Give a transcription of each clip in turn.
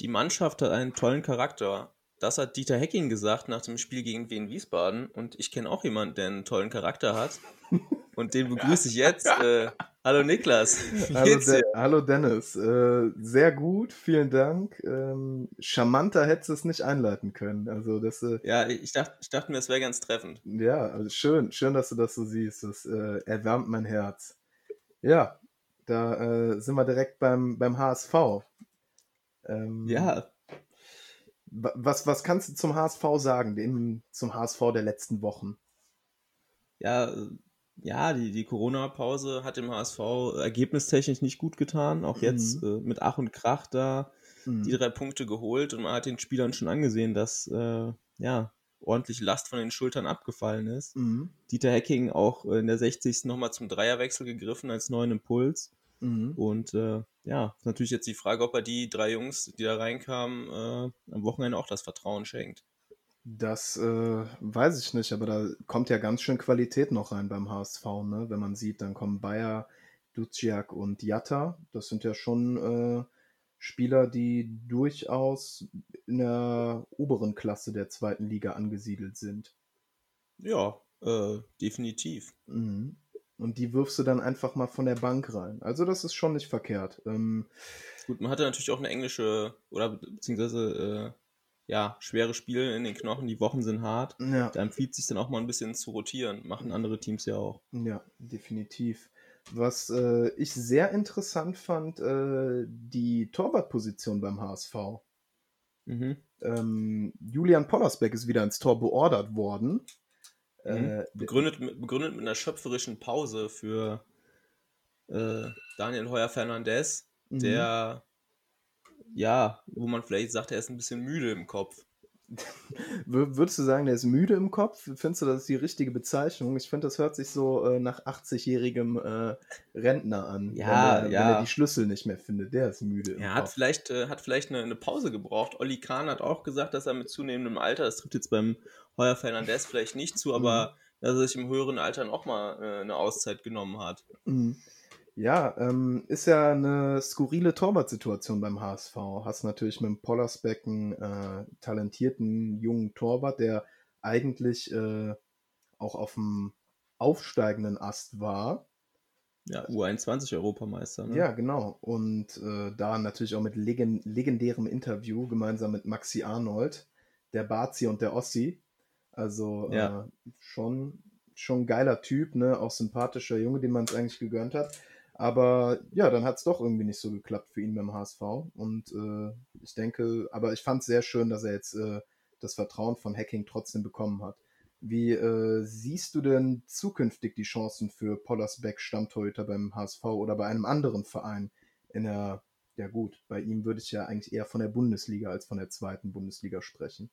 Die Mannschaft hat einen tollen Charakter. Das hat Dieter Hecking gesagt nach dem Spiel gegen Wien Wiesbaden. Und ich kenne auch jemanden, der einen tollen Charakter hat. Und den begrüße ich jetzt. Äh, hallo Niklas. Hallo, De hallo, Dennis. Äh, sehr gut, vielen Dank. Ähm, charmanter hättest du es nicht einleiten können. Also das, äh, ja, ich dachte, ich dachte mir, es wäre ganz treffend. Ja, also schön, schön, dass du das so siehst. Das äh, erwärmt mein Herz. Ja, da äh, sind wir direkt beim, beim HSV. Ähm, ja. Was, was kannst du zum HSV sagen, dem, zum HSV der letzten Wochen? Ja, ja, die, die Corona-Pause hat dem HSV ergebnistechnisch nicht gut getan. Auch jetzt mhm. äh, mit Ach und Krach da mhm. die drei Punkte geholt und man hat den Spielern schon angesehen, dass äh, ja ordentlich Last von den Schultern abgefallen ist. Mhm. Dieter Hecking auch in der 60. nochmal zum Dreierwechsel gegriffen als neuen Impuls. Mhm. Und äh, ja, natürlich jetzt die Frage, ob er die drei Jungs, die da reinkamen, äh, am Wochenende auch das Vertrauen schenkt. Das äh, weiß ich nicht, aber da kommt ja ganz schön Qualität noch rein beim HSV, ne? Wenn man sieht, dann kommen Bayer, Duciak und Jatta. Das sind ja schon äh, Spieler, die durchaus in der oberen Klasse der zweiten Liga angesiedelt sind. Ja, äh, definitiv. Mhm. Und die wirfst du dann einfach mal von der Bank rein. Also das ist schon nicht verkehrt. Ähm, Gut, man hatte natürlich auch eine englische oder beziehungsweise äh, ja, schwere Spiele in den Knochen, die Wochen sind hart. Ja. Da empfiehlt sich dann auch mal ein bisschen zu rotieren. Machen andere Teams ja auch. Ja, definitiv. Was äh, ich sehr interessant fand, äh, die Torwartposition beim HSV. Mhm. Ähm, Julian Pollersbeck ist wieder ins Tor beordert worden. Mhm. Äh, begründet, mit, begründet mit einer schöpferischen Pause für äh, Daniel Heuer-Fernandez, mhm. der ja, wo man vielleicht sagt, er ist ein bisschen müde im Kopf. Würdest du sagen, der ist müde im Kopf? Findest du, das ist die richtige Bezeichnung? Ich finde, das hört sich so äh, nach 80-jährigem äh, Rentner an. Ja, wenn er, ja. Wenn er die Schlüssel nicht mehr findet, der ist müde. Er hat vielleicht, äh, hat vielleicht eine, eine, Pause gebraucht. Olli Kahn hat auch gesagt, dass er mit zunehmendem Alter, das trifft jetzt beim Heuer Fernandez vielleicht nicht zu, aber mhm. dass er sich im höheren Alter noch mal äh, eine Auszeit genommen hat. Mhm. Ja, ähm, ist ja eine skurrile Torwartsituation beim HSV. Hast natürlich mit dem Pollersbeck einen äh, talentierten jungen Torwart, der eigentlich äh, auch auf dem aufsteigenden Ast war. Ja, U21-Europameister. Ne? Ja, genau. Und äh, da natürlich auch mit legend legendärem Interview gemeinsam mit Maxi Arnold, der Bazi und der Ossi. Also ja. äh, schon, schon geiler Typ, ne? Auch sympathischer Junge, den man es eigentlich gegönnt hat. Aber ja, dann hat es doch irgendwie nicht so geklappt für ihn beim HSV. Und äh, ich denke, aber ich fand es sehr schön, dass er jetzt äh, das Vertrauen von Hacking trotzdem bekommen hat. Wie äh, siehst du denn zukünftig die Chancen für Pollersbeck Stammtorhüter beim HSV oder bei einem anderen Verein in der, ja gut, bei ihm würde ich ja eigentlich eher von der Bundesliga als von der zweiten Bundesliga sprechen.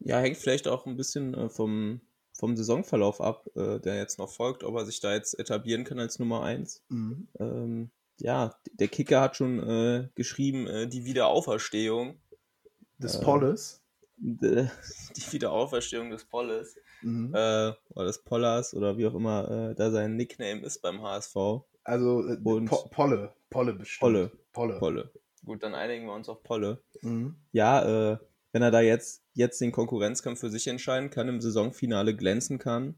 Ja, hängt vielleicht auch ein bisschen äh, vom, vom Saisonverlauf ab, äh, der jetzt noch folgt, ob er sich da jetzt etablieren kann als Nummer 1. Mhm. Ähm, ja, der Kicker hat schon äh, geschrieben, äh, die Wiederauferstehung. Des äh, Polles? Die Wiederauferstehung des Polles. Mhm. Oder des Pollers oder wie auch immer da sein Nickname ist beim HSV. Also Und po Polle. Polle bestimmt. Polle. Polle. Polle. Gut, dann einigen wir uns auf Polle. Mhm. Ja, äh, wenn er da jetzt, jetzt den Konkurrenzkampf für sich entscheiden kann, im Saisonfinale glänzen kann,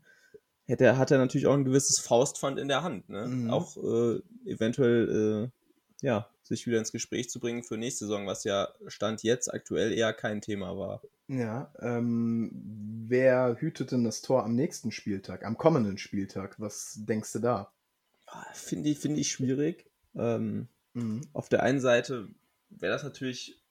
hätte, hat er natürlich auch ein gewisses Faustpfand in der Hand. Ne? Mhm. Auch äh, eventuell äh, ja, sich wieder ins Gespräch zu bringen für nächste Saison, was ja Stand jetzt aktuell eher kein Thema war. Ja, ähm, wer hütet denn das Tor am nächsten Spieltag, am kommenden Spieltag? Was denkst du da? Finde ich, find ich schwierig. Ähm, mhm. Auf der einen Seite wäre das natürlich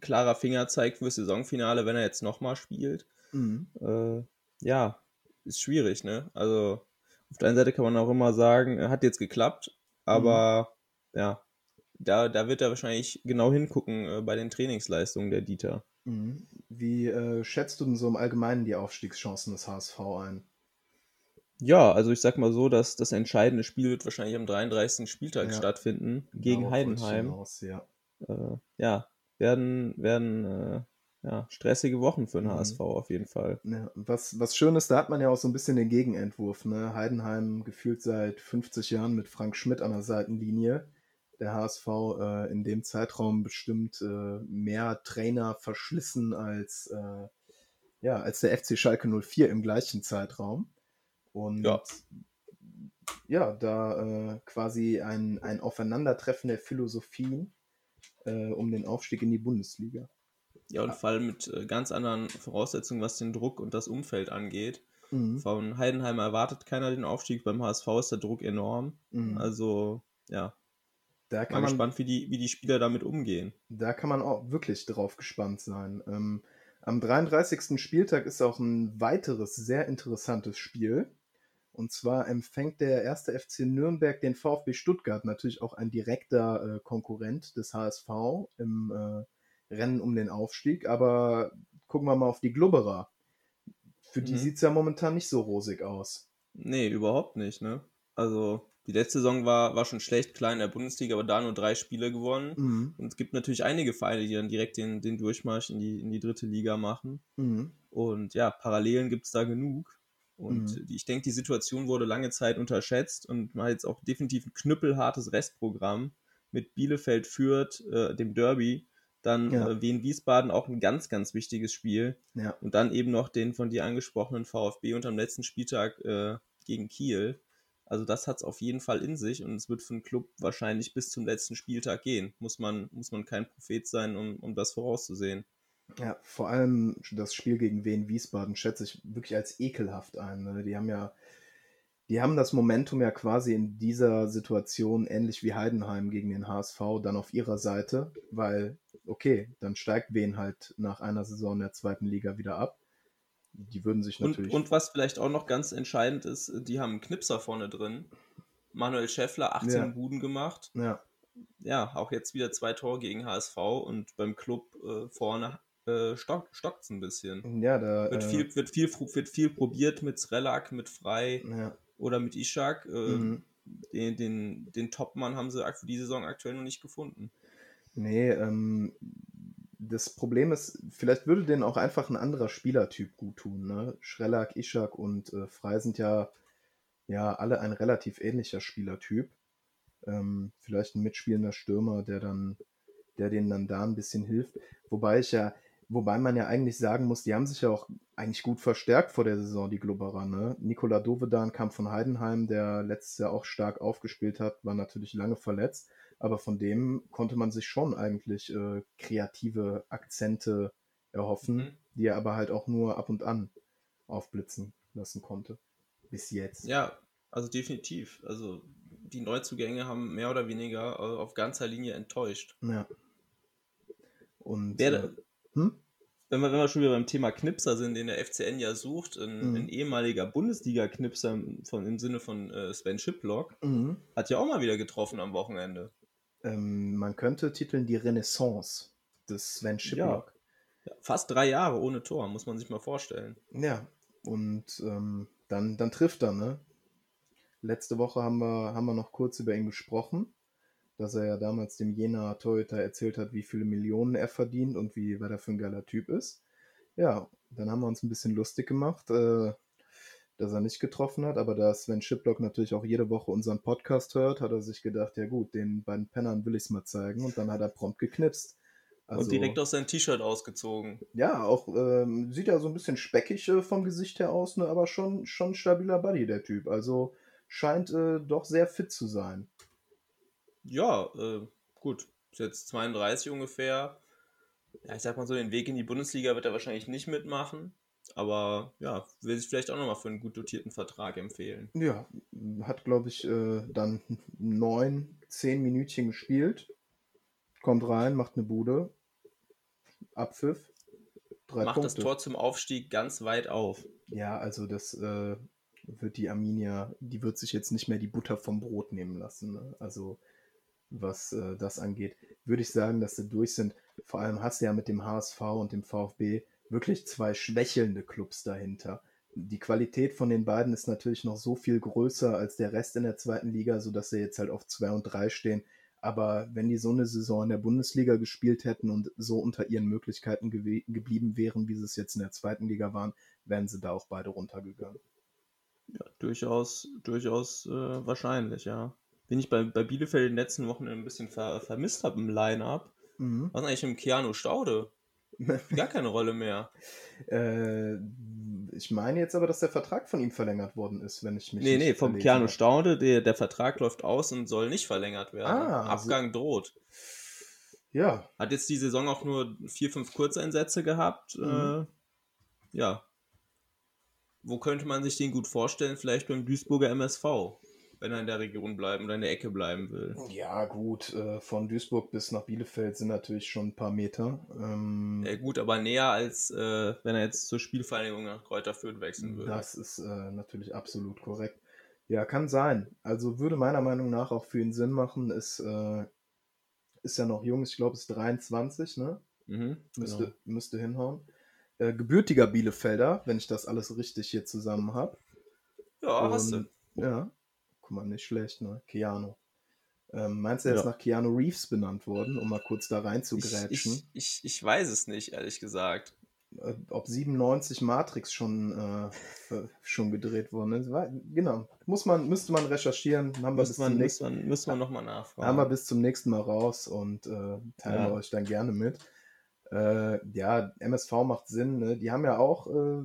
klarer Fingerzeig fürs Saisonfinale, wenn er jetzt nochmal spielt. Mhm. Äh, ja, ist schwierig, ne? Also auf der einen Seite kann man auch immer sagen, hat jetzt geklappt, aber mhm. ja, da, da wird er wahrscheinlich genau hingucken äh, bei den Trainingsleistungen der Dieter. Mhm. Wie äh, schätzt du denn so im Allgemeinen die Aufstiegschancen des HSV ein? Ja, also ich sag mal so, dass das entscheidende Spiel wird wahrscheinlich am 33. Spieltag ja. stattfinden gegen Darauf Heidenheim. Hinaus, ja. Äh, ja, werden, werden äh, ja, stressige Wochen für den mhm. HSV auf jeden Fall. Ja, was, was schön ist, da hat man ja auch so ein bisschen den Gegenentwurf. Ne? Heidenheim gefühlt seit 50 Jahren mit Frank Schmidt an der Seitenlinie. der HSV äh, in dem Zeitraum bestimmt äh, mehr Trainer verschlissen als, äh, ja, als der FC Schalke 04 im gleichen Zeitraum. Und ja, ja da äh, quasi ein, ein Aufeinandertreffen der Philosophien äh, um den Aufstieg in die Bundesliga. Ja, und vor allem mit äh, ganz anderen Voraussetzungen, was den Druck und das Umfeld angeht. Mhm. Von Heidenheim erwartet keiner den Aufstieg, beim HSV ist der Druck enorm. Mhm. Also, ja. Da kann Mal man, gespannt, wie die, wie die Spieler damit umgehen. Da kann man auch wirklich drauf gespannt sein. Ähm, am 33. Spieltag ist auch ein weiteres sehr interessantes Spiel. Und zwar empfängt der erste FC Nürnberg den VfB Stuttgart, natürlich auch ein direkter äh, Konkurrent des HSV im äh, Rennen um den Aufstieg. Aber gucken wir mal auf die Glubberer. Für die mhm. sieht es ja momentan nicht so rosig aus. Nee, überhaupt nicht, ne? Also, die letzte Saison war, war schon schlecht, klar in der Bundesliga, aber da nur drei Spiele gewonnen. Mhm. Und es gibt natürlich einige Vereine, die dann direkt den, den Durchmarsch in die, in die dritte Liga machen. Mhm. Und ja, Parallelen gibt es da genug. Und mhm. ich denke, die Situation wurde lange Zeit unterschätzt und man hat jetzt auch definitiv ein knüppelhartes Restprogramm mit Bielefeld führt, äh, dem Derby, dann ja. äh, Wien Wiesbaden auch ein ganz, ganz wichtiges Spiel. Ja. Und dann eben noch den von dir angesprochenen VfB und am letzten Spieltag äh, gegen Kiel. Also das hat es auf jeden Fall in sich und es wird für den Club wahrscheinlich bis zum letzten Spieltag gehen. Muss man, muss man kein Prophet sein, um, um das vorauszusehen. Ja, vor allem das Spiel gegen Wien Wiesbaden schätze ich wirklich als ekelhaft ein. Ne? Die haben ja die haben das Momentum ja quasi in dieser Situation ähnlich wie Heidenheim gegen den HSV dann auf ihrer Seite, weil, okay, dann steigt Wen halt nach einer Saison der zweiten Liga wieder ab. Die würden sich natürlich. Und, und was vielleicht auch noch ganz entscheidend ist, die haben einen Knipser vorne drin. Manuel Schäffler, 18 ja. Buden gemacht. Ja. Ja, auch jetzt wieder zwei Tore gegen HSV und beim Club äh, vorne äh, stock, stockt es ein bisschen. Ja, da. Wird, äh, viel, wird, viel, wird viel probiert mit Srelak, mit Frei. Ja oder mit Ishak. Äh, mhm. Den, den, den Topmann haben sie für die Saison aktuell noch nicht gefunden. Nee, ähm, das Problem ist, vielleicht würde denen auch einfach ein anderer Spielertyp gut tun. Ne? Schrellak, Ishak und äh, Frei sind ja, ja alle ein relativ ähnlicher Spielertyp. Ähm, vielleicht ein mitspielender Stürmer, der dann, der denen dann da ein bisschen hilft. Wobei ich ja, Wobei man ja eigentlich sagen muss, die haben sich ja auch eigentlich gut verstärkt vor der Saison, die Globberer. Ne? Nikola Dovedan kam von Heidenheim, der letztes Jahr auch stark aufgespielt hat, war natürlich lange verletzt, aber von dem konnte man sich schon eigentlich äh, kreative Akzente erhoffen, mhm. die er aber halt auch nur ab und an aufblitzen lassen konnte. Bis jetzt. Ja, also definitiv. Also die Neuzugänge haben mehr oder weniger äh, auf ganzer Linie enttäuscht. Ja. Und Wer, äh, hm? Wenn wir, wenn wir schon wieder beim Thema Knipser sind, den der FCN ja sucht, ein, mhm. ein ehemaliger Bundesliga-Knipser im Sinne von äh, Sven Schiplock, mhm. hat ja auch mal wieder getroffen am Wochenende. Ähm, man könnte titeln die Renaissance des Sven Schiplock. Ja. ja. fast drei Jahre ohne Tor, muss man sich mal vorstellen. Ja, und ähm, dann, dann trifft er, ne? Letzte Woche haben wir, haben wir noch kurz über ihn gesprochen dass er ja damals dem Jena Torhüter erzählt hat, wie viele Millionen er verdient und wie wer er für ein geiler Typ ist. Ja, dann haben wir uns ein bisschen lustig gemacht, äh, dass er nicht getroffen hat, aber da Sven Schiplock natürlich auch jede Woche unseren Podcast hört, hat er sich gedacht, ja gut, den beiden Pennern will ich es mal zeigen und dann hat er prompt geknipst. Also, und direkt aus sein T-Shirt ausgezogen. Ja, auch ähm, sieht ja so ein bisschen speckig äh, vom Gesicht her aus, ne, aber schon, schon stabiler Buddy, der Typ. Also scheint äh, doch sehr fit zu sein. Ja, äh, gut. Ist jetzt 32 ungefähr. Ja, ich sag mal so, den Weg in die Bundesliga wird er wahrscheinlich nicht mitmachen. Aber ja, will sich vielleicht auch nochmal für einen gut dotierten Vertrag empfehlen. Ja, hat, glaube ich, äh, dann neun, zehn Minütchen gespielt. Kommt rein, macht eine Bude. Abpfiff. Drei macht Punkte. das Tor zum Aufstieg ganz weit auf. Ja, also das äh, wird die Arminia, die wird sich jetzt nicht mehr die Butter vom Brot nehmen lassen. Ne? Also was äh, das angeht, würde ich sagen, dass sie durch sind. Vor allem hast du ja mit dem HSV und dem VfB wirklich zwei schwächelnde Clubs dahinter. Die Qualität von den beiden ist natürlich noch so viel größer als der Rest in der zweiten Liga, sodass sie jetzt halt auf 2 und 3 stehen. Aber wenn die so eine Saison in der Bundesliga gespielt hätten und so unter ihren Möglichkeiten ge geblieben wären, wie sie es jetzt in der zweiten Liga waren, wären sie da auch beide runtergegangen. Ja, durchaus, durchaus äh, wahrscheinlich, ja. Den ich bei, bei Bielefeld in den letzten Wochen ein bisschen ver, vermisst habe im Line-Up. Mhm. Was ist eigentlich im Keanu Staude? Gar keine Rolle mehr. Äh, ich meine jetzt aber, dass der Vertrag von ihm verlängert worden ist, wenn ich mich Nee, nee, vom Keanu. Staude, der, der Vertrag läuft aus und soll nicht verlängert werden. Ah, Abgang droht. Ja, Hat jetzt die Saison auch nur vier, fünf Kurzeinsätze gehabt. Mhm. Äh, ja. Wo könnte man sich den gut vorstellen? Vielleicht beim Duisburger MSV, wenn er in der Region bleiben oder in der Ecke bleiben will. ja gut, äh, von Duisburg bis nach Bielefeld sind natürlich schon ein paar Meter. Ähm, Ja, gut, aber näher als äh, wenn er jetzt zur Spielvereinigung nach Kräuter Fürth wechseln würde. Das ist äh, natürlich absolut korrekt. Ja, kann sein. Also würde meiner Meinung nach auch für ihn Sinn machen. Ist, äh, ist ja noch jung, ich glaube, ist 23, ne? Mhm, Müsste, genau. müsste hinhauen. Äh, gebürtiger Bielefelder, wenn ich das alles richtig hier zusammen habe. Ja, hast du. Ja, guck mal, nicht schlecht, ne? Keanu. Ähm, meinst du, er ist Ja. nach Keanu Reeves benannt worden, um mal kurz da rein zu Ich, grätschen? ich, ich, ich weiß es nicht, ehrlich gesagt. äh, ob 97 Matrix schon, äh, schon gedreht worden ist. Wei- Genau. Muss man, müsste man recherchieren. Haben wir, bis Müsste zum man, nächsten, müsste man, müsste man nochmal nachfragen. haben wir bis zum nächsten Mal raus und äh, teilen Ja. wir euch dann gerne mit. Äh, ja, MSV macht Sinn. Ne? Die haben ja auch äh,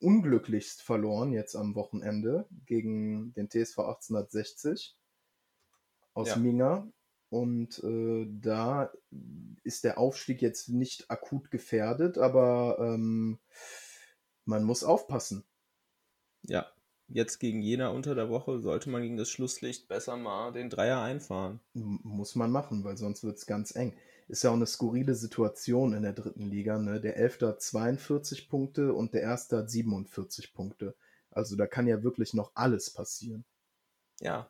unglücklichst verloren jetzt am Wochenende gegen den TSV 1860 aus Ja. Minga. Und äh, da ist der Aufstieg jetzt nicht akut gefährdet, aber ähm, man muss aufpassen. Ja, jetzt gegen Jena unter der Woche sollte man gegen das Schlusslicht besser mal den Dreier einfahren. Muss man machen, weil sonst wird es ganz eng. Ist ja auch eine skurrile Situation in der dritten Liga. Ne? Der Elfte hat 42 Punkte und der Erste hat 47 Punkte. Also da kann ja wirklich noch alles passieren. Ja.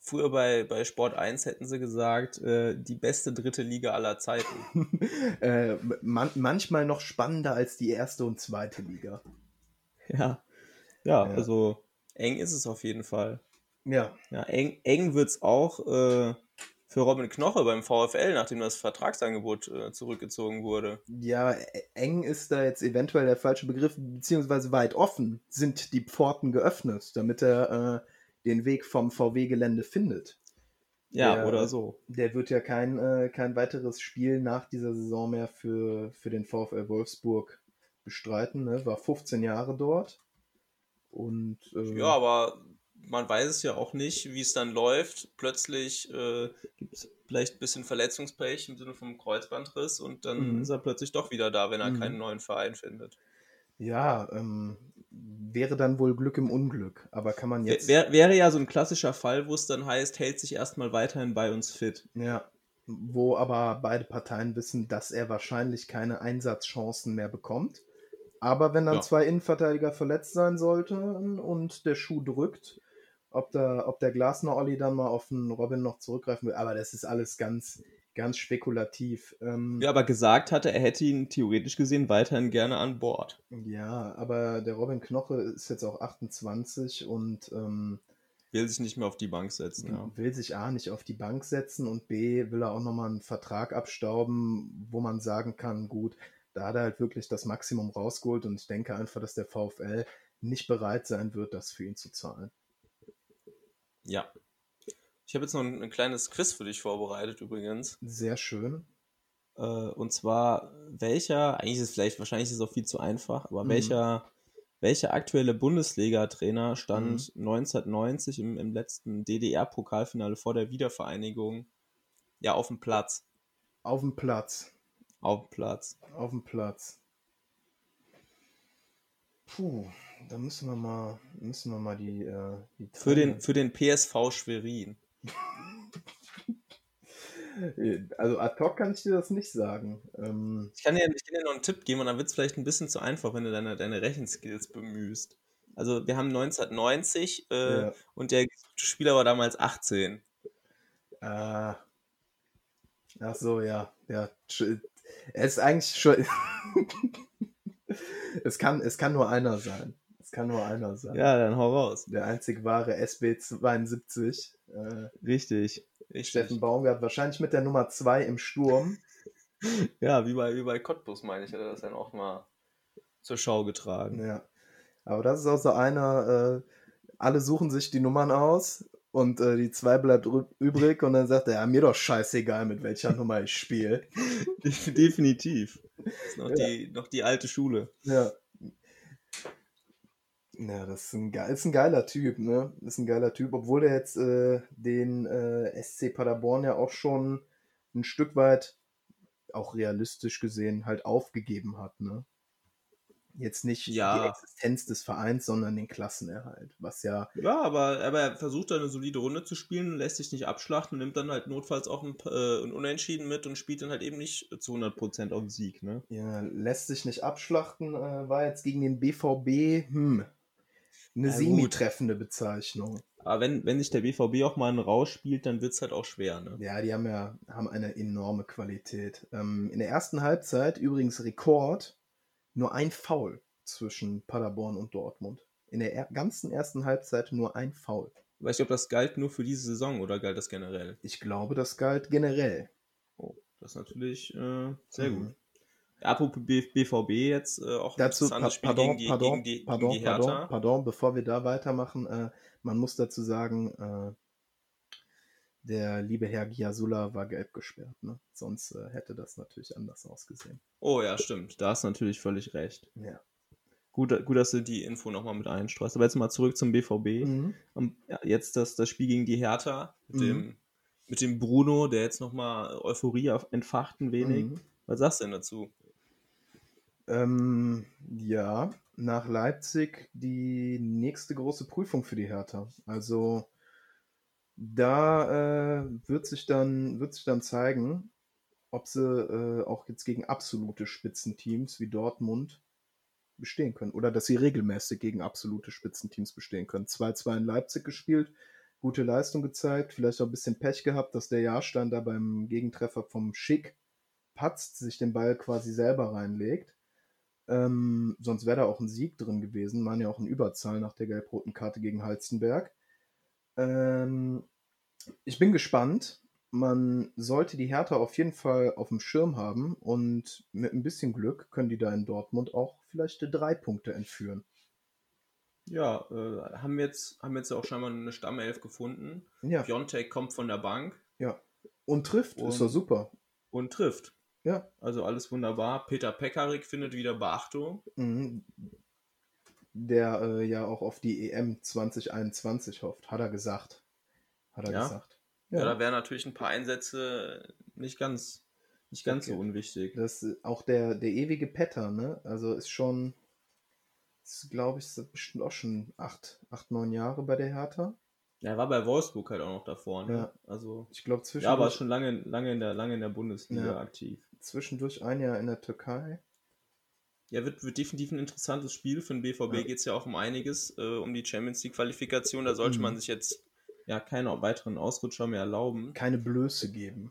Früher bei, bei Sport 1 hätten sie gesagt, äh, die beste dritte Liga aller Zeiten. äh, man manchmal noch spannender als die erste und zweite Liga. Ja. Ja, Ja. also eng ist es auf jeden Fall. Ja, Ja, eng, eng wird es auch äh, für Robin Knoche beim VfL, nachdem das Vertragsangebot äh, zurückgezogen wurde. ja, e- eng ist da jetzt eventuell der falsche Begriff, beziehungsweise weit offen sind die Pforten geöffnet, damit er äh, den Weg vom VW-Gelände findet. Ja, Der- oder so. Der wird ja kein, äh, kein weiteres Spiel nach dieser Saison mehr für, für den VfL Wolfsburg bestreiten. Ne? War 15 Jahre dort. Und äh, Ja, aber man weiß es ja auch nicht, wie es dann läuft. Plötzlich äh, gibt es vielleicht ein bisschen Verletzungspech im Sinne vom Kreuzbandriss und dann Mhm. ist er plötzlich doch wieder da, wenn er Mhm. keinen neuen Verein findet. ja ähm, wäre dann wohl Glück im Unglück. Aber kann man jetzt. Wär, wäre ja so ein klassischer Fall, wo es dann heißt, hält sich erstmal weiterhin bei uns fit. Ja, wo aber beide Parteien wissen, dass er wahrscheinlich keine Einsatzchancen mehr bekommt. Aber wenn dann Ja. zwei Innenverteidiger verletzt sein sollten und der Schuh drückt, ob der, ob der Glasner Olli dann mal auf den Robin noch zurückgreifen will, aber das ist alles ganz, ganz spekulativ. Ähm, Ja, aber gesagt hatte, er hätte ihn theoretisch gesehen weiterhin gerne an Bord. ja, aber der Robin Knoche ist jetzt auch 28 und ähm, Will sich nicht mehr auf die Bank setzen. Ja. will sich A nicht auf die Bank setzen und B will er auch nochmal einen Vertrag abstauben, wo man sagen kann, gut, da hat er halt wirklich das Maximum rausgeholt und ich denke einfach, dass der VfL nicht bereit sein wird, das für ihn zu zahlen. Ja. Ich habe jetzt noch ein, ein kleines Quiz für dich vorbereitet übrigens. Sehr schön. Äh, und zwar, welcher, eigentlich ist es vielleicht, wahrscheinlich ist es auch viel zu einfach, aber Mhm. welcher, welcher aktuelle Bundesliga-Trainer stand Mhm. 1990 im, im letzten DDR-Pokalfinale vor der Wiedervereinigung ja auf dem Platz? Auf dem Platz. Auf dem Platz. Auf dem Platz. Puh, da müssen wir mal, müssen wir mal die, äh, die Für den, für den PSV Schwerin. Also ad hoc kann ich dir das nicht sagen. Ähm, Ich kann dir, ich kann dir noch einen Tipp geben und dann wird es vielleicht ein bisschen zu einfach, wenn du deine, deine Rechenskills bemühst. Also wir haben 1990 äh, ja. und der Spieler war damals 18. Ah. Ach so, ja. ja. Er ist eigentlich schon. es, kann, es kann nur einer sein. Es kann nur einer sein. Ja, dann hau raus. Der einzig wahre SB72. Äh, Richtig. Richtig. Steffen Baumgart, wahrscheinlich mit der Nummer 2 im Sturm. Ja, wie bei, wie bei Cottbus, meine ich, hat er das dann auch mal zur Schau getragen. Ja. Aber das ist auch so einer, äh, alle suchen sich die Nummern aus und äh, die 2 bleibt übrig und dann sagt er, ja, mir doch scheißegal, mit welcher Nummer ich spiele. Definitiv. Das ist noch, ja. die, noch die alte Schule. Ja. Ja, das ist ein, ist ein geiler Typ, ne? Ist ein geiler Typ, obwohl er jetzt äh, den äh, SC Paderborn ja auch schon ein Stück weit, auch realistisch gesehen, halt aufgegeben hat, ne? Jetzt nicht ja. die Existenz des Vereins, sondern den Klassenerhalt. Was ja. Ja, aber, aber er versucht da eine solide Runde zu spielen, lässt sich nicht abschlachten nimmt dann halt notfalls auch ein, äh, ein Unentschieden mit und spielt dann halt eben nicht zu 100% auf den Sieg. Ne? Ja, lässt sich nicht abschlachten, äh, war jetzt gegen den BVB, hm, eine ja, semi-treffende Bezeichnung. Aber wenn, wenn sich der BVB auch mal einen rausspielt, dann wird es halt auch schwer. Ne? Ja, die haben ja haben eine enorme Qualität. Ähm, in der ersten Halbzeit übrigens Rekord nur ein Foul zwischen Paderborn und Dortmund. In der er ganzen ersten Halbzeit nur ein Foul. Weiß ich, ob das galt nur für diese Saison oder galt das generell? Ich glaube, das galt generell. Oh, das ist natürlich äh, sehr mhm. gut. Apropos BVB jetzt äh, auch dazu, pa Spiel pardon, gegen die, pardon, gegen die, pardon, gegen die Hertha. Pardon, pardon, bevor wir da weitermachen, äh, man muss dazu sagen, äh, der liebe Herr Giasula war gelb gesperrt. Ne? Sonst äh, hätte das natürlich anders ausgesehen. Oh ja, stimmt. Da hast du natürlich völlig recht. Ja. Gut, gut, dass du die Info nochmal mit einstreust. Aber jetzt mal zurück zum BVB. Mhm. Um, ja, jetzt das, das Spiel gegen die Hertha mit, mhm. dem, mit dem Bruno, der jetzt nochmal Euphorie entfacht ein wenig. Mhm. Was sagst du denn dazu? Ähm, ja, nach Leipzig die nächste große Prüfung für die Hertha. Also da äh, wird, sich dann, wird sich dann zeigen, ob sie äh, auch jetzt gegen absolute Spitzenteams wie Dortmund bestehen können. Oder dass sie regelmäßig gegen absolute Spitzenteams bestehen können. 2-2 in Leipzig gespielt, gute Leistung gezeigt, vielleicht auch ein bisschen Pech gehabt, dass der Jahrstein da beim Gegentreffer vom Schick patzt, sich den Ball quasi selber reinlegt. Ähm, sonst wäre da auch ein Sieg drin gewesen. Waren ja auch in Überzahl nach der gelb-roten Karte gegen Halstenberg. Ähm, ich bin gespannt. Man sollte die Hertha auf jeden Fall auf dem Schirm haben und mit ein bisschen Glück können die da in Dortmund auch vielleicht drei Punkte entführen. Ja, äh, haben wir jetzt haben jetzt auch scheinbar eine Stammelf gefunden. Ja. Piontek kommt von der Bank. Ja. Und trifft, und, ist doch super. Und trifft. Ja. Also alles wunderbar. Peter Pekarik findet wieder Beachtung. Mhm. Der äh, ja auch auf die EM 2021 hofft, hat er gesagt hat er ja. gesagt. Ja. ja, da wären natürlich ein paar Einsätze nicht ganz, nicht ganz okay. so unwichtig. Das auch der, der ewige Petter, ne? Also ist schon, glaube ich, bestimmt auch schon acht, acht, neun Jahre bei der Hertha. Ja, er war bei Wolfsburg halt auch noch davor, ne? Ja. Also, ich glaube zwischen. Ja, aber schon lange, lange, in der, lange in der Bundesliga ja. aktiv. Zwischendurch ein Jahr in der Türkei. Ja, wird, wird definitiv ein interessantes Spiel. Für den BVB ja. geht es ja auch um einiges, äh, um die Champions League-Qualifikation. Da sollte mhm. man sich jetzt ja keine weiteren Ausrutscher mehr erlauben. Keine Blöße geben.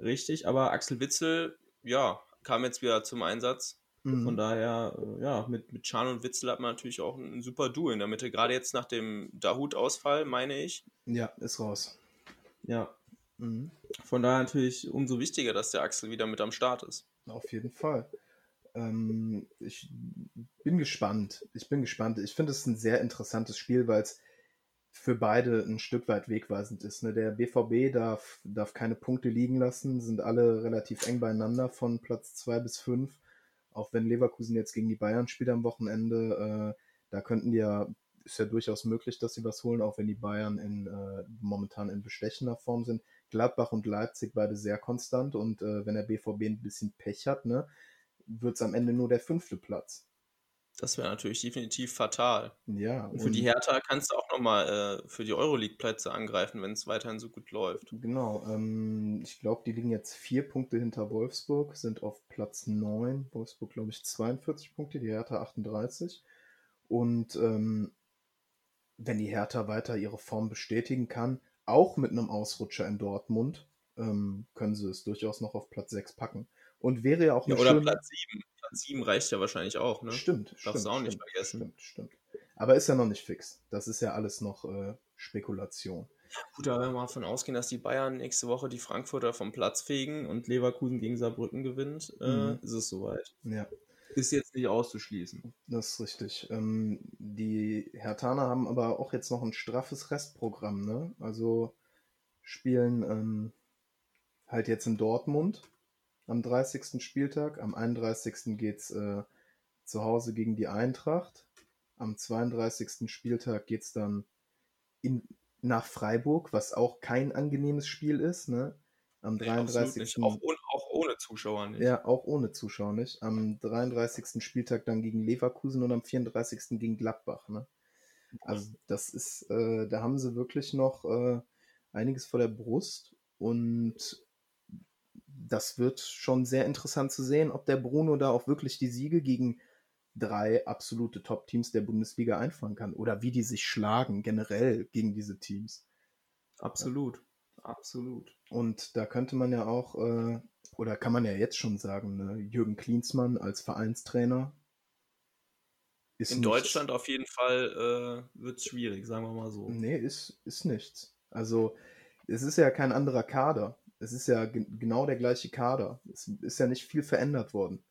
Richtig, aber Axel Witzel, ja, kam jetzt wieder zum Einsatz. Mhm. Von daher, äh, ja, mit, mit Chan und Witzel hat man natürlich auch ein, ein super Duo in der Mitte. Gerade jetzt nach dem Dahut-Ausfall, meine ich. Ja, ist raus. Ja. Mhm. Von daher natürlich umso wichtiger, dass der Axel wieder mit am Start ist. Auf jeden Fall. Ähm, ich bin gespannt. Ich bin gespannt. Ich finde es ein sehr interessantes Spiel, weil es für beide ein Stück weit wegweisend ist. Ne? Der BVB darf, darf keine Punkte liegen lassen, sind alle relativ eng beieinander von Platz 2 bis 5. Auch wenn Leverkusen jetzt gegen die Bayern spielt am Wochenende, äh, da könnten die ja, ist ja durchaus möglich, dass sie was holen, auch wenn die Bayern in, äh, momentan in bestechender Form sind. Gladbach und Leipzig beide sehr konstant und äh, wenn der BVB ein bisschen Pech hat, ne, wird es am Ende nur der fünfte Platz. Das wäre natürlich definitiv fatal. Ja. Und für die Hertha kannst du auch nochmal äh, für die Euroleague-Plätze angreifen, wenn es weiterhin so gut läuft. Genau. Ähm, ich glaube, die liegen jetzt vier Punkte hinter Wolfsburg, sind auf Platz 9. Wolfsburg, glaube ich, 42 Punkte, die Hertha 38. Und ähm, wenn die Hertha weiter ihre Form bestätigen kann, auch mit einem Ausrutscher in Dortmund, ähm, können sie es durchaus noch auf Platz 6 packen. Und wäre ja auch eine ja, Oder schöne... Platz 7. Platz 7 reicht ja wahrscheinlich auch, ne? Stimmt. Darfst stimmt, du auch stimmt, nicht vergessen. Stimmt, stimmt. Aber ist ja noch nicht fix. Das ist ja alles noch äh, Spekulation. Gut, aber wenn wir mal davon ausgehen, dass die Bayern nächste Woche die Frankfurter vom Platz fegen und Leverkusen gegen Saarbrücken gewinnt, äh, mhm. ist es soweit. Ja. ist jetzt nicht auszuschließen. Das ist richtig. Ähm, die Hertaner haben aber auch jetzt noch ein straffes Restprogramm, ne? Also spielen ähm, halt jetzt in Dortmund am 30. Spieltag. Am 31. geht's äh, zu Hause gegen die Eintracht. Am 32. Spieltag geht's dann in, nach Freiburg, was auch kein angenehmes Spiel ist, ne? Am 33. Nee, auch, ohne, auch, ohne, Zuschauer nicht. Ja, auch ohne Zuschauer nicht. Am 33. Spieltag dann gegen Leverkusen und am 34. gegen Gladbach. Ne? Also das ist, äh, da haben sie wirklich noch äh, einiges vor der Brust und das wird schon sehr interessant zu sehen, ob der Bruno da auch wirklich die Siege gegen drei absolute Top-Teams der Bundesliga einfangen kann oder wie die sich schlagen generell gegen diese Teams. Absolut. Absolut. Und da könnte man ja auch, äh, oder kann man ja jetzt schon sagen, ne, Jürgen Klinsmann als Vereinstrainer. Ist In nichts. Deutschland auf jeden Fall äh, wird es schwierig, sagen wir mal so. Nee, ist, ist nichts. Also, es ist ja kein anderer Kader. Es ist ja genau der gleiche Kader. Es ist ja nicht viel verändert worden.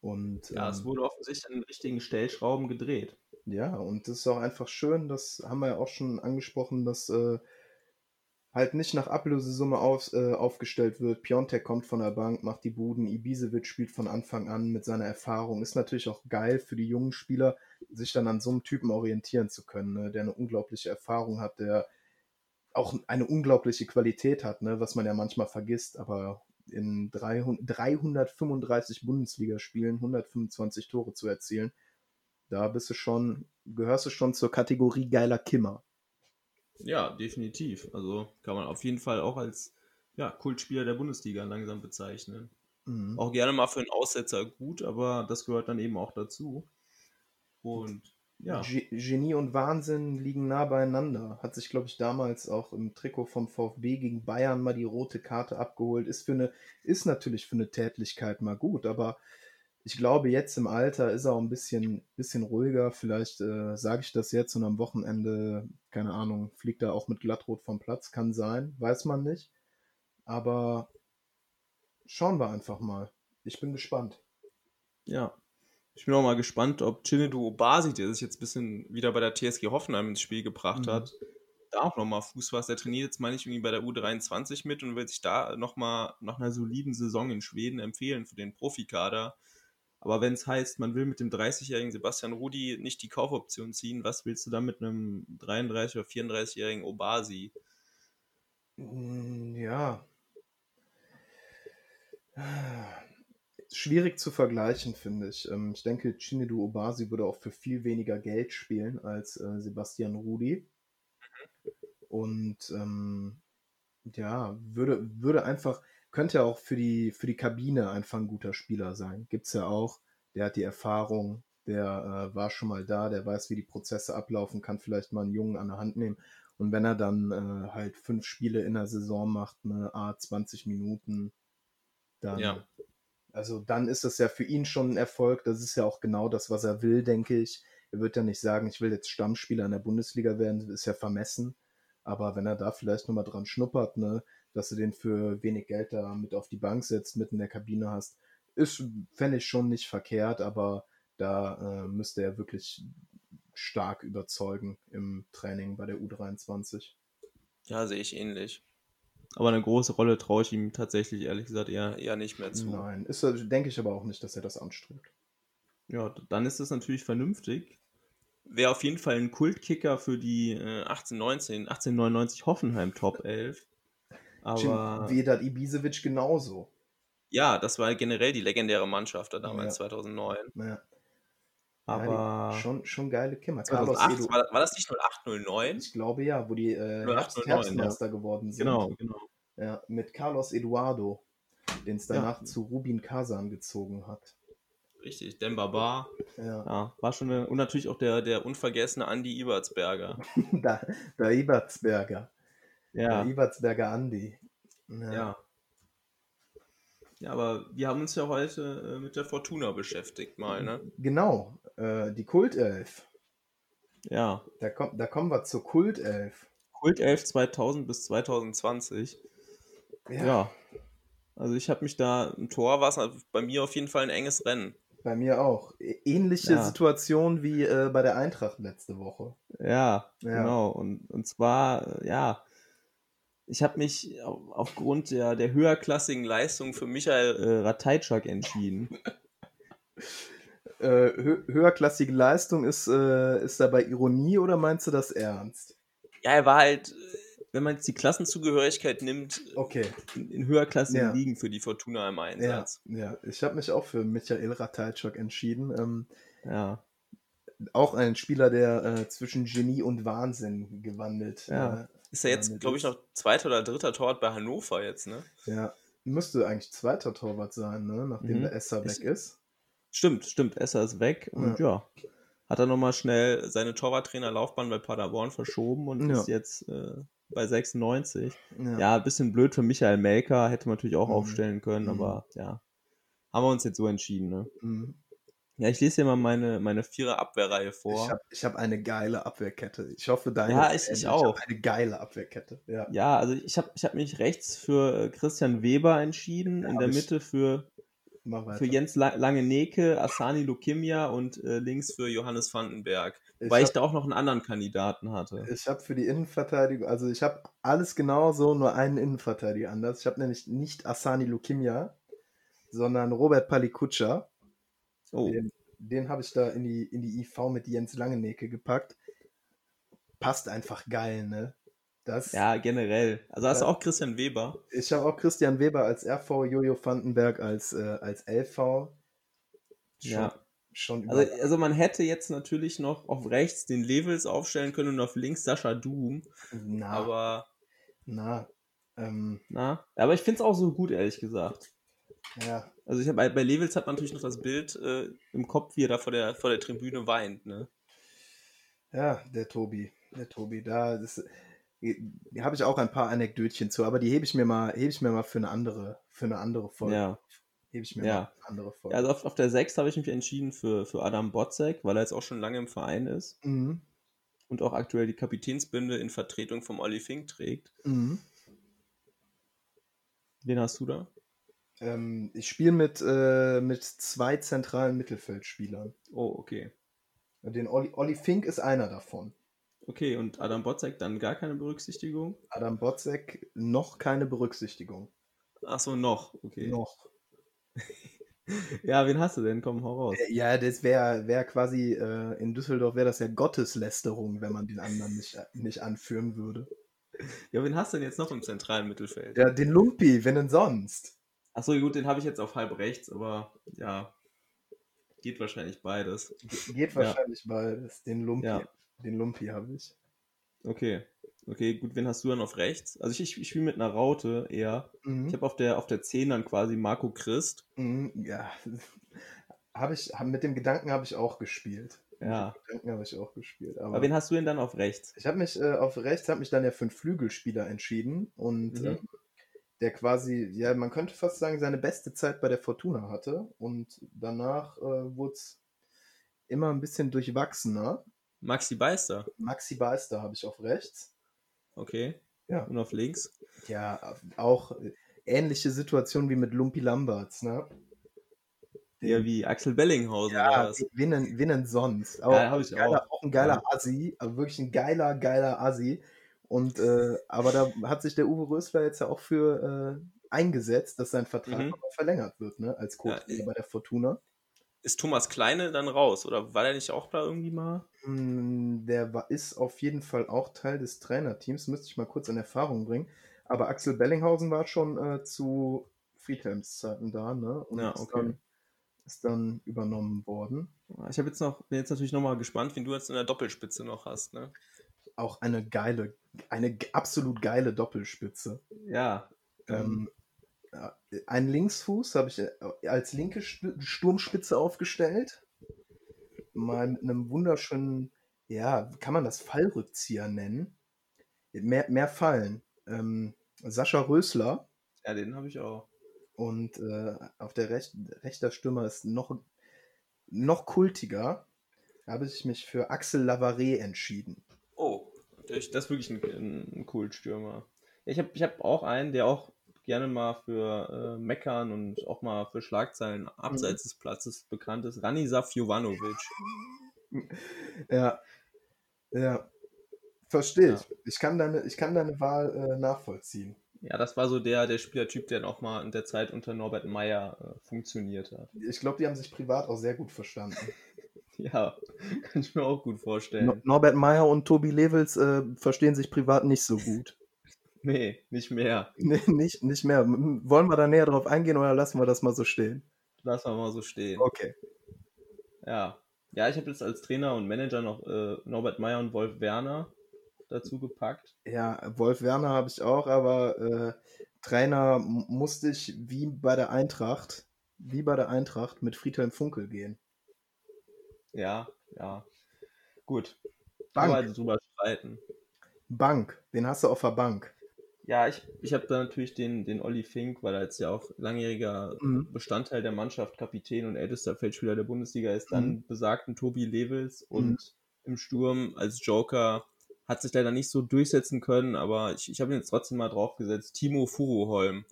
Und, ja, ähm, es wurde offensichtlich an den richtigen Stellschrauben gedreht. Ja, und das ist auch einfach schön, das haben wir ja auch schon angesprochen, dass äh, halt nicht nach Ablösesumme auf, äh, aufgestellt wird. Piontek kommt von der Bank, macht die Buden, Ibisevic spielt von Anfang an mit seiner Erfahrung. Ist natürlich auch geil für die jungen Spieler, sich dann an so einem Typen orientieren zu können, ne? der eine unglaubliche Erfahrung hat, der auch eine unglaubliche Qualität hat, ne? was man ja manchmal vergisst, aber in 300, 335 Bundesligaspielen 125 Tore zu erzielen, da bist du schon, gehörst du schon zur Kategorie geiler Kimmer. Ja, definitiv. Also kann man auf jeden Fall auch als ja, Kultspieler der Bundesliga langsam bezeichnen. Mhm. Auch gerne mal für einen Aussetzer gut, aber das gehört dann eben auch dazu. Und ja. Genie und Wahnsinn liegen nah beieinander. Hat sich, glaube ich, damals auch im Trikot vom VfB gegen Bayern mal die rote Karte abgeholt. Ist für eine, ist natürlich für eine Tätlichkeit mal gut, aber ich glaube, jetzt im Alter ist er auch ein bisschen, bisschen ruhiger. Vielleicht äh, sage ich das jetzt und am Wochenende, keine Ahnung, fliegt er auch mit Glattrot vom Platz. Kann sein, weiß man nicht. Aber schauen wir einfach mal. Ich bin gespannt. Ja. Ich bin auch mal gespannt, ob Chinedu Obasi, der sich jetzt ein bisschen wieder bei der TSG Hoffenheim ins Spiel gebracht mhm. hat, da auch nochmal Fuß was. Der trainiert jetzt, meine ich, irgendwie bei der U23 mit und will sich da nochmal nach einer soliden Saison in Schweden empfehlen für den Profikader. Aber wenn es heißt, man will mit dem 30-jährigen Sebastian Rudi nicht die Kaufoption ziehen, was willst du dann mit einem 33- oder 34-jährigen Obasi? Hm, ja. Schwierig zu vergleichen, finde ich. Ähm, ich denke, Chinedu Obasi würde auch für viel weniger Geld spielen als äh, Sebastian Rudi. Und ähm, ja, würde, würde einfach, könnte ja auch für die, für die Kabine einfach ein guter Spieler sein. Gibt es ja auch. Der hat die Erfahrung, der äh, war schon mal da, der weiß, wie die Prozesse ablaufen, kann vielleicht mal einen Jungen an der Hand nehmen. Und wenn er dann äh, halt fünf Spiele in der Saison macht, eine A 20 Minuten, dann, ja. Also dann ist das ja für ihn schon ein Erfolg. Das ist ja auch genau das, was er will, denke ich. Er wird ja nicht sagen, ich will jetzt Stammspieler in der Bundesliga werden, das ist ja vermessen. Aber wenn er da vielleicht nochmal dran schnuppert, ne, dass du den für wenig Geld da mit auf die Bank setzt, mit in der Kabine hast, ist, fände ich schon nicht verkehrt, aber da äh, müsste er wirklich stark überzeugen im Training bei der U23. Ja, sehe ich ähnlich. Aber eine große Rolle traue ich ihm tatsächlich, ehrlich gesagt, eher, eher nicht mehr zu. Nein, ist, denke ich aber auch nicht, dass er das anstrebt. Ja, dann ist das natürlich vernünftig. Wäre auf jeden Fall ein Kultkicker für die äh, 1819, 1899 Hoffenheim Top 11. Aber Vedat Ibisevic genauso. Ja, das war generell die legendäre Mannschaft da damals, ja. 2009. Ja. Aber ja, schon, schon geile Kimmer. 2008, war, war, das nicht 0809? Ich glaube ja, wo die äh, Herbstmeister ja. geworden sind. Genau, genau. Ja, mit Carlos Eduardo, den es danach zu Rubin Kazan gezogen hat. Richtig, Demba Bar. Ja. ja. War schon eine, und natürlich auch der, der unvergessene Andi Ibertsberger. der, der Ibertsberger. Ja. Der Ibertsberger Andi. Ja. Ja. Aber wir haben uns ja heute äh, mit der Fortuna beschäftigt, mal, ne? Genau, äh, die Kultelf. Ja. Da, komm, da kommen wir zur Kultelf. Kultelf 2000 bis 2020. Ja. ja. Also ich habe mich da, im Tor war es bei mir auf jeden Fall ein enges Rennen. Bei mir auch. Ähnliche ja. Situation wie äh, bei der Eintracht letzte Woche. Ja, ja. genau. Und, und zwar, äh, ja, ich habe mich aufgrund der, der höherklassigen Leistung für Michael äh, Ratajczak entschieden. äh, hö höherklassige Leistung ist, äh, ist dabei Ironie oder meinst du das ernst? Ja, er war halt, wenn man jetzt die Klassenzugehörigkeit nimmt, okay. in, in höherklassigen ja. Ligen für die Fortuna im Einsatz. Ja, ja. ich habe mich auch für Michael Ratajczak entschieden. Ähm, ja. Auch ein Spieler, der äh, zwischen Genie und Wahnsinn gewandelt ja. Ist er jetzt, glaube ich, noch zweiter oder dritter Torwart bei Hannover jetzt, ne? Ja, müsste eigentlich zweiter Torwart sein, ne? Nachdem mhm. der Esser weg ist. Stimmt, stimmt, Esser ist weg und ja, ja hat er nochmal schnell seine Torwarttrainerlaufbahn bei Paderborn verschoben und ja. ist jetzt äh, bei 96. Ja. ja, ein bisschen blöd für Michael Melker, hätte man natürlich auch mhm. aufstellen können, mhm. aber ja, haben wir uns jetzt so entschieden, ne? Mhm. Ja, ich lese hier mal meine, meine vierer Abwehrreihe vor. Ich habe ich hab eine geile Abwehrkette. Ich hoffe, deine. Ja, ich, ich auch. Ich eine geile Abwehrkette. Ja, ja also ich habe ich hab mich rechts für äh, Christian Weber entschieden, ja, in der Mitte für, für Jens Lange-Neke, Asani Lukimia und äh, links für Johannes Vandenberg. Ich weil hab, ich da auch noch einen anderen Kandidaten hatte. Ich habe für die Innenverteidigung, also ich habe alles genauso, nur einen Innenverteidiger anders. Ich habe nämlich nicht Asani Lukimia, sondern Robert Palikutscha. Oh. Den, den habe ich da in die, in die IV mit Jens Langenecke gepackt. Passt einfach geil, ne? Das, ja, generell. Also hast du auch Christian Weber? Ich habe auch Christian Weber als RV, Jojo Vandenberg als, äh, als LV. Schon, ja. Schon also, also man hätte jetzt natürlich noch auf rechts den Levels aufstellen können und auf links Sascha Doom. Na. Aber. Na. Ähm, na. Aber ich finde es auch so gut, ehrlich gesagt. Ja. Also ich habe bei, Levels hat man natürlich noch das Bild äh, im Kopf, wie er da vor der, vor der Tribüne weint, ne? Ja, der Tobi. Der Tobi, da das, habe ich auch ein paar Anekdötchen zu, aber die hebe ich mir mal, hebe ich mir mal für eine andere, für eine andere Folge. Ja. Hebe ich mir ja. mal eine andere Folge. Ja, also auf, auf der 6 habe ich mich entschieden für, für Adam Botzek, weil er jetzt auch schon lange im Verein ist. Mhm. Und auch aktuell die Kapitänsbinde in Vertretung vom Olli Fink trägt. Mhm. Wen hast du da? Ähm, ich spiele mit, äh, mit zwei zentralen Mittelfeldspielern. Oh, okay. Den Olli, Olli Fink ist einer davon. Okay, und Adam Botzek dann gar keine Berücksichtigung? Adam Botzek noch keine Berücksichtigung. Ach so, noch, okay. Noch. ja, wen hast du denn? Komm, hau raus. Äh, ja, das wäre wär quasi, äh, in Düsseldorf wäre das ja Gotteslästerung, wenn man den anderen nicht, nicht anführen würde. Ja, wen hast du denn jetzt noch im zentralen Mittelfeld? Ja, den Lumpi, wen denn sonst? Achso, gut, den habe ich jetzt auf halb rechts, aber ja, geht wahrscheinlich beides. Geht wahrscheinlich ja. beides. Den Lumpi, ja. den Lumpi habe ich. Okay. Okay, gut, wen hast du dann auf rechts? Also ich, ich spiele mit einer Raute eher. Mhm. Ich habe auf der, auf der 10 dann quasi Marco Christ. Mhm, ja, habe ich, mit dem Gedanken habe ich auch gespielt. Ja. Mit dem Gedanken habe ich auch gespielt. Aber, aber wen hast du denn dann auf rechts? Ich habe mich äh, auf rechts, habe mich dann ja für einen Flügelspieler entschieden und mhm. äh, der quasi, ja, man könnte fast sagen, seine beste Zeit bei der Fortuna hatte. Und danach äh, wurde es immer ein bisschen durchwachsener. Maxi Beister. Maxi Beister habe ich auf rechts. Okay. Ja. Und auf links? Ja, auch ähnliche Situation wie mit Lumpi Lamberts, ne? Ja, wie Axel Bellinghausen. Ja, wen denn, wen denn sonst? Aber ja, ich geiler, auch. auch ein geiler ja. Assi, aber wirklich ein geiler, geiler Assi. Und äh, aber da hat sich der Uwe Rösler jetzt ja auch für äh, eingesetzt, dass sein Vertrag mhm. verlängert wird, ne, als Co ja, bei der Fortuna. Ist Thomas Kleine dann raus oder war der nicht auch da irgendwie mal? Hm, der war, ist auf jeden Fall auch Teil des Trainerteams, müsste ich mal kurz in Erfahrung bringen. Aber Axel Bellinghausen war schon äh, zu Friedhelms Zeiten da, ne? Und ja, okay. ist, dann, ist dann übernommen worden. Ich habe jetzt noch, bin jetzt natürlich nochmal gespannt, wen du jetzt in der Doppelspitze noch hast, ne? Auch eine geile eine absolut geile Doppelspitze. Ja. Ähm, einen Linksfuß habe ich äh, als linke Sturmspitze aufgestellt. Mal mit einem wunderschönen, ja, kann man das Fallrückzieher nennen? Mehr, mehr Fallen. Ähm, Sascha Rösler. Ja, den habe ich auch. Und äh, auf der Rech rechter Stürmer ist noch, noch kultiger. Da habe ich mich für Axel Lavaret entschieden. Das ist wirklich ein, ein Kultstürmer. Ich habe ich hab auch einen, der auch gerne mal für äh, Meckern und auch mal für Schlagzeilen abseits mhm. des Platzes bekannt ist, Ranisaf Jovanovic. Ja, ja, verstehe ich. Ja. Ich, kann deine, ich kann deine Wahl äh, nachvollziehen. Ja, das war so der, der Spielertyp, der auch mal in der Zeit unter Norbert Meyer äh, funktioniert hat. Ich glaube, die haben sich privat auch sehr gut verstanden. ja, kann ich mir auch gut vorstellen. No Norbert Meyer und Tobi Levels äh, verstehen sich privat nicht so gut. nee, nicht mehr. Nee, nicht, nicht mehr. Wollen wir da näher drauf eingehen oder lassen wir das mal so stehen? Lassen wir mal so stehen. Okay. Ja. Ja, ich habe jetzt als Trainer und Manager noch äh, Norbert Meyer und Wolf Werner dazu gepackt. Ja, Wolf Werner habe ich auch, aber äh, Trainer musste ich wie bei der Eintracht, wie bei der Eintracht mit Friedhelm Funkel gehen. Ja, ja. Gut. Bank. Aber drüber streiten. Bank, den hast du auf der Bank. Ja, ich, ich habe da natürlich den, den Olli Fink, weil er jetzt ja auch langjähriger mhm. Bestandteil der Mannschaft, Kapitän und ältester Feldspieler der Bundesliga ist, dann mhm. besagten Tobi Levels und mhm. im Sturm als Joker hat sich leider nicht so durchsetzen können, aber ich, ich habe ihn jetzt trotzdem mal draufgesetzt. Timo Furuholm.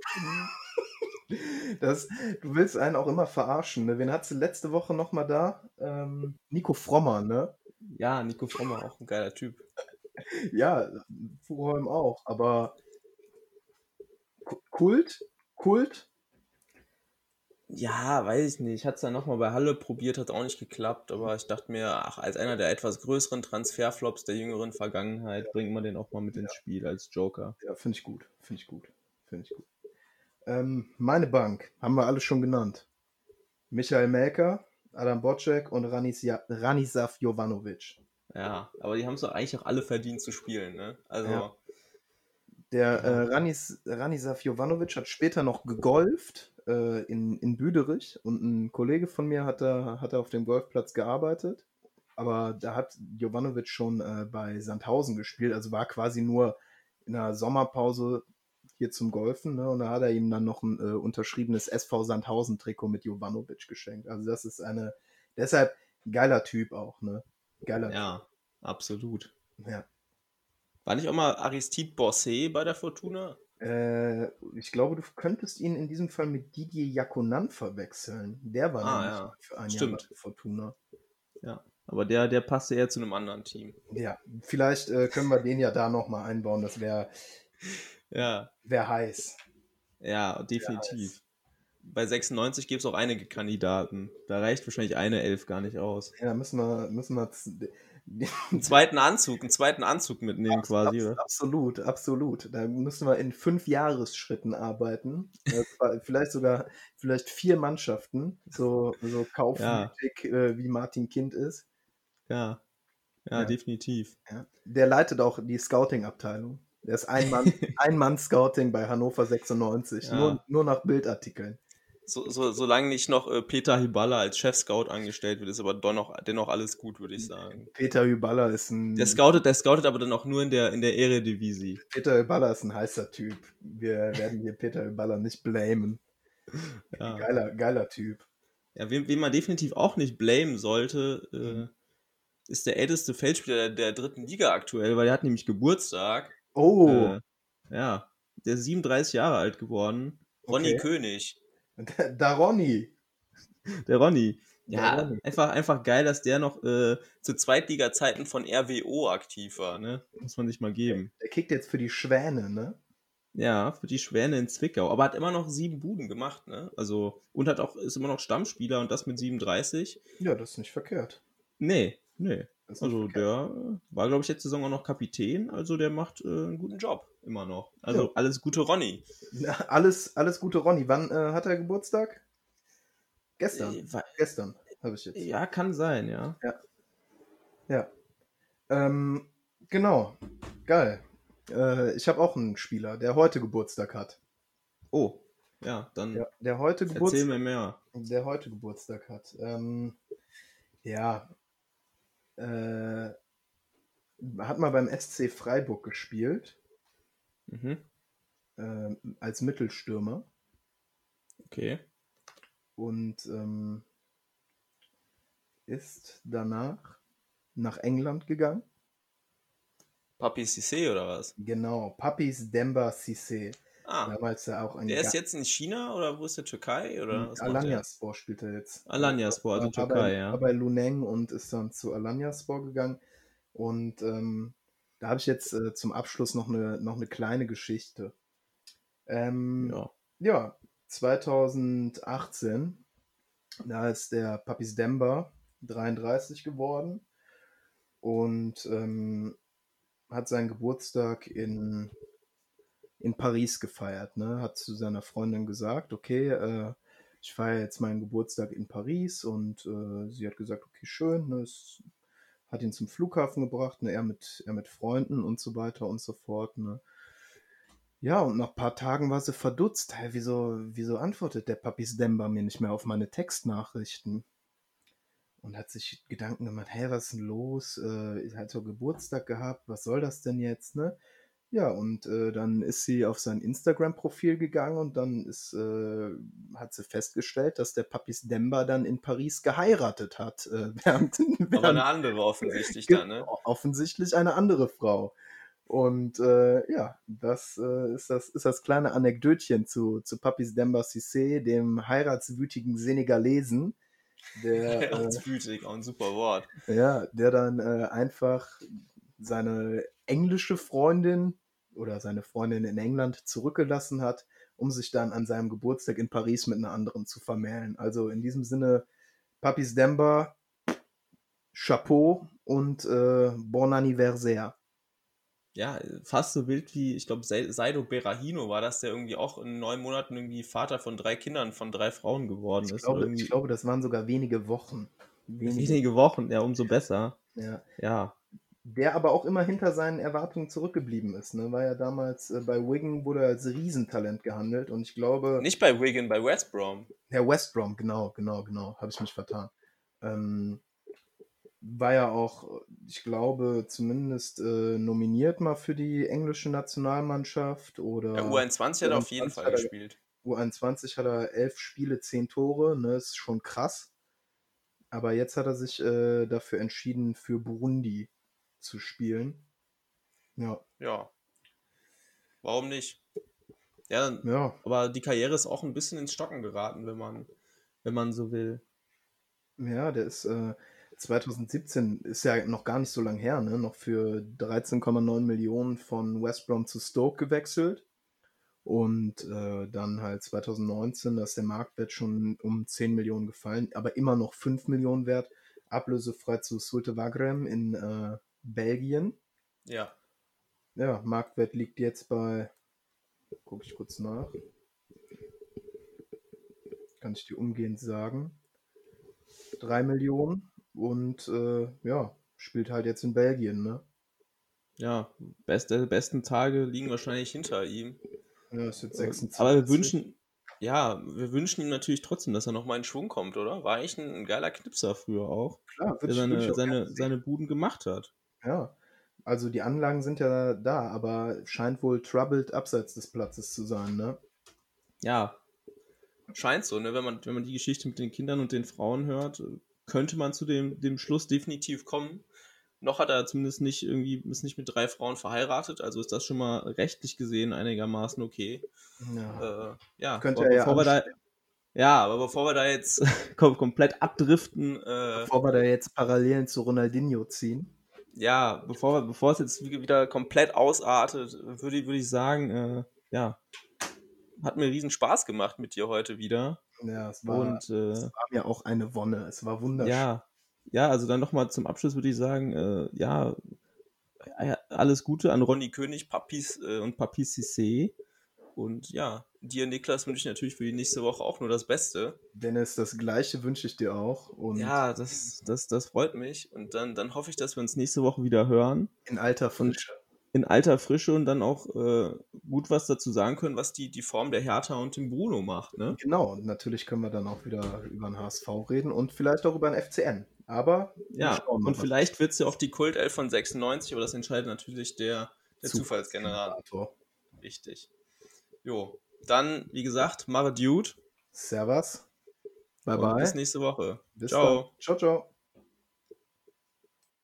Das, du willst einen auch immer verarschen. Ne? Wen hattest du letzte Woche nochmal da? Ähm, Nico Frommer, ne? Ja, Nico Frommer, auch ein geiler Typ. ja, Furuholm auch, aber Kult? Kult? Ja, weiß ich nicht. Ich hatte es dann nochmal bei Halle probiert, hat auch nicht geklappt, aber ich dachte mir, ach, als einer der etwas größeren Transferflops der jüngeren Vergangenheit bringt man den auch mal mit ja. ins Spiel als Joker. Ja, finde ich gut. Finde ich gut. Finde ich gut. Ähm, meine Bank haben wir alle schon genannt. Michael Melker, Adam Bocek und Ranisja, Ranisaf Jovanovic. Ja, aber die haben es doch eigentlich auch alle verdient zu spielen, ne? Also. Ja. Der äh, Ranis, Ranisaf Jovanovic hat später noch gegolft äh, in, in Büderich und ein Kollege von mir hat da, hat da auf dem Golfplatz gearbeitet. Aber da hat Jovanovic schon äh, bei Sandhausen gespielt, also war quasi nur in der Sommerpause hier zum Golfen. Ne? Und da hat er ihm dann noch ein äh, unterschriebenes SV Sandhausen-Trikot mit Jovanovic geschenkt. Also das ist eine, deshalb geiler Typ auch, ne? Geiler Ja, typ. absolut. Ja. War nicht auch mal Aristide Bossé bei der Fortuna? Äh, ich glaube, du könntest ihn in diesem Fall mit Didier Jakonan verwechseln. Der war ah, ja. für ein Stimmt. Jahr bei Fortuna. Ja, aber der, der passte eher zu einem anderen Team. Ja, vielleicht äh, können wir den ja da nochmal einbauen. Das wäre ja. wär heiß. Ja, definitiv. Heiß. Bei 96 gibt es auch einige Kandidaten. Da reicht wahrscheinlich eine Elf gar nicht aus. Ja, müssen wir, müssen wir einen zweiten Anzug, einen zweiten Anzug mitnehmen Abs quasi. Abs absolut, absolut. Da müssen wir in fünf Jahresschritten arbeiten. vielleicht sogar, vielleicht vier Mannschaften, so, so kaufmütig ja. äh, wie Martin Kind ist. Ja, ja, ja. definitiv. Ja. Der leitet auch die Scouting-Abteilung. Der ist Ein-Mann-Scouting bei Hannover 96, nur, nur nach Bildartikeln so, so, solange nicht noch äh, Peter Hyballa als Chef-Scout angestellt wird, ist aber dennoch, dennoch alles gut, würde ich sagen. Peter Hyballa ist ein. Der scoutet, der scoutet aber dann auch nur in der, in der Eredivisie. Peter Hyballa ist ein heißer Typ. Wir werden hier Peter Hyballa nicht blamen. Ja. Geiler, geiler Typ. Ja, wen, wen man definitiv auch nicht blamen sollte, äh, mhm. ist der älteste Feldspieler der, der, dritten Liga aktuell, weil er hat nämlich Geburtstag. Oh. Äh, ja, der ist 37 Jahre alt geworden. Ronny okay. König. Der Ronny. Der Ronny. Ja, Ronny. Einfach, einfach geil, dass der noch äh, zu Zweitliga-Zeiten von RWO aktiv war, ne? Muss man sich mal geben. Der kickt jetzt für die Schwäne, ne? Ja, für die Schwäne in Zwickau. Aber hat immer noch sieben Buden gemacht, ne? Also, und hat auch, ist immer noch Stammspieler und das mit 37. Ja, das ist nicht verkehrt. Nee, nee. Also der war, glaube ich, letzte Saison auch noch Kapitän, also der macht äh, einen guten Job immer noch. Also ja. alles gute Ronny. Ja, alles, alles gute Ronny. Wann äh, hat er Geburtstag? Gestern. Äh, Gestern habe ich jetzt. Ja, kann sein, ja. Ja. Ja. Ähm, genau. Geil. Äh, ich habe auch einen Spieler, der heute Geburtstag hat. Oh, ja, dann. Der, der heute Geburtstag. Erzähl mir mehr. Der heute Geburtstag hat. Ähm, ja, äh, hat mal beim SC Freiburg gespielt. Mhm. Äh, als Mittelstürmer. Okay. Und ähm, ist danach nach England gegangen. Papi Cissé oder was? Genau, Papis Demba Cissé. Ah. Damals ja auch ein Der ist jetzt in China oder wo ist der Türkei? Oder Alanyaspor spielt er jetzt. Alanyaspor, also Türkei, ja. War bei Luneng und ist dann zu Alanyaspor gegangen. Und ähm, da habe ich jetzt äh, zum Abschluss noch eine, noch eine kleine Geschichte. Ähm, ja. ja, 2018, da ist der Papis Demba 33 geworden und ähm, hat seinen Geburtstag in, in Paris gefeiert. Ne? Hat zu seiner Freundin gesagt, okay, äh, ich feiere jetzt meinen Geburtstag in Paris und äh, sie hat gesagt, okay, schön, ne? es hat ihn zum Flughafen gebracht, ne? er, mit, er mit Freunden und so weiter und so fort. Ne? Ja, und nach ein paar Tagen war sie verdutzt. Hey, wieso, wieso antwortet der Papis Demba mir nicht mehr auf meine Textnachrichten? Und hat sich Gedanken gemacht, hey, was ist denn los? Äh, hat so Geburtstag gehabt, was soll das denn jetzt, ne? Ja, und äh, dann ist sie auf sein Instagram-Profil gegangen und dann ist, äh, hat sie festgestellt, dass der Papis Demba dann in Paris geheiratet hat. Äh, während, während, Aber eine andere offensichtlich dann, ne? Offensichtlich eine andere Frau. Und äh, ja, das, äh, ist das ist das kleine Anekdötchen zu, zu Papis Demba Cissé, dem heiratswütigen Senegalesen. Der, äh, Heiratswütig, auch ein super Wort. Ja, der dann einfach seine englische Freundin oder seine Freundin in England zurückgelassen hat, um sich dann an seinem Geburtstag in Paris mit einer anderen zu vermählen. Also in diesem Sinne, Papis Demba, Chapeau und äh, Bon Anniversaire ja, fast so wild wie, ich glaube, Saido Berahino war das, der irgendwie auch in neun Monaten irgendwie Vater von drei Kindern von drei Frauen geworden ich ist. Glaube, ich glaube, das waren sogar wenige Wochen. Wenige, wenige Wochen, ja, umso besser. Ja. ja. Der aber auch immer hinter seinen Erwartungen zurückgeblieben ist. Ne? War ja damals äh, bei Wigan, wurde er als Riesentalent gehandelt und ich glaube. Nicht bei Wigan, bei West Brom. Ja, West Brom, genau, genau, genau. Habe ich mich vertan. Ähm, war ja auch, ich glaube, zumindest äh, nominiert mal für die englische Nationalmannschaft oder. Ja, U21 hat er auf jeden Fall gespielt. U21 hat er elf Spiele, zehn Tore, ne, ist schon krass. Aber jetzt hat er sich äh, dafür entschieden, für Burundi zu spielen. Ja. Ja. Warum nicht? Ja, ja, aber die Karriere ist auch ein bisschen ins Stocken geraten, wenn man, wenn man so will. Ja, der ist, äh, 2017 ist ja noch gar nicht so lang her, ne? noch für 13,9 Millionen von West Brom zu Stoke gewechselt. Und äh, dann halt 2019, da ist der Marktwert schon um 10 Millionen gefallen, aber immer noch 5 Millionen wert. Ablösefrei zu Sulte Wagrem in äh, Belgien. Ja. Ja, Marktwert liegt jetzt bei, gucke ich kurz nach, kann ich dir umgehend sagen, 3 Millionen. Und äh, ja, spielt halt jetzt in Belgien, ne? Ja, beste, besten Tage liegen wahrscheinlich hinter ihm. Ja, ist jetzt 26. Aber wir wünschen, ja, wir wünschen ihm natürlich trotzdem, dass er nochmal in Schwung kommt, oder? War eigentlich ein, ein geiler Knipser früher auch. Klar, der seine, seine, seine Buden gemacht hat. Ja, also die Anlagen sind ja da, aber scheint wohl troubled abseits des Platzes zu sein, ne? Ja, scheint so, ne? Wenn man, wenn man die Geschichte mit den Kindern und den Frauen hört, könnte man zu dem, dem Schluss definitiv kommen. Noch hat er zumindest nicht irgendwie, ist nicht mit drei Frauen verheiratet, also ist das schon mal rechtlich gesehen einigermaßen okay. Ja, äh, ja könnte er ja da, ja, aber bevor wir da jetzt komplett abdriften. Äh, bevor wir da jetzt Parallelen zu Ronaldinho ziehen. Ja, bevor, bevor es jetzt wieder komplett ausartet, würde, würde ich sagen, äh, ja, hat mir riesen Spaß gemacht mit dir heute wieder. Ja, es war, und, äh, es war mir auch eine Wonne. Es war wunderschön. Ja, ja also dann nochmal zum Abschluss würde ich sagen, äh, ja, alles Gute an Ronny König, Papis äh, und Papis Cissé. Und ja, dir, Niklas, wünsche ich natürlich für die nächste Woche auch nur das Beste. Dennis, das Gleiche wünsche ich dir auch. Und ja, das, das, das freut mich. Und dann, dann hoffe ich, dass wir uns nächste Woche wieder hören. In alter Frische in alter Frische und dann auch äh, gut was dazu sagen können, was die, die Form der Hertha und dem Bruno macht. Ne? Genau, und natürlich können wir dann auch wieder über den HSV reden und vielleicht auch über den FCN. Aber ja, und vielleicht wird es ja auch die Kultelf von 96, aber das entscheidet natürlich der, der Zufallsgenerator. Richtig. Jo, dann, wie gesagt, Mare Dude. Servus. Bye, bye. Bis nächste Woche. Bis ciao. Dann. Ciao, ciao.